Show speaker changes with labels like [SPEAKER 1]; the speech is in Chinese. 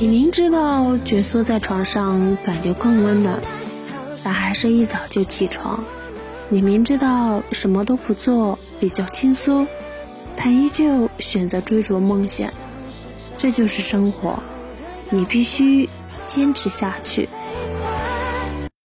[SPEAKER 1] 你明知道蜷缩在床上感觉更温暖但还是一早就起床。你明知道什么都不做比较轻松但依旧选择追逐梦想。这就是生活你必须坚持下去。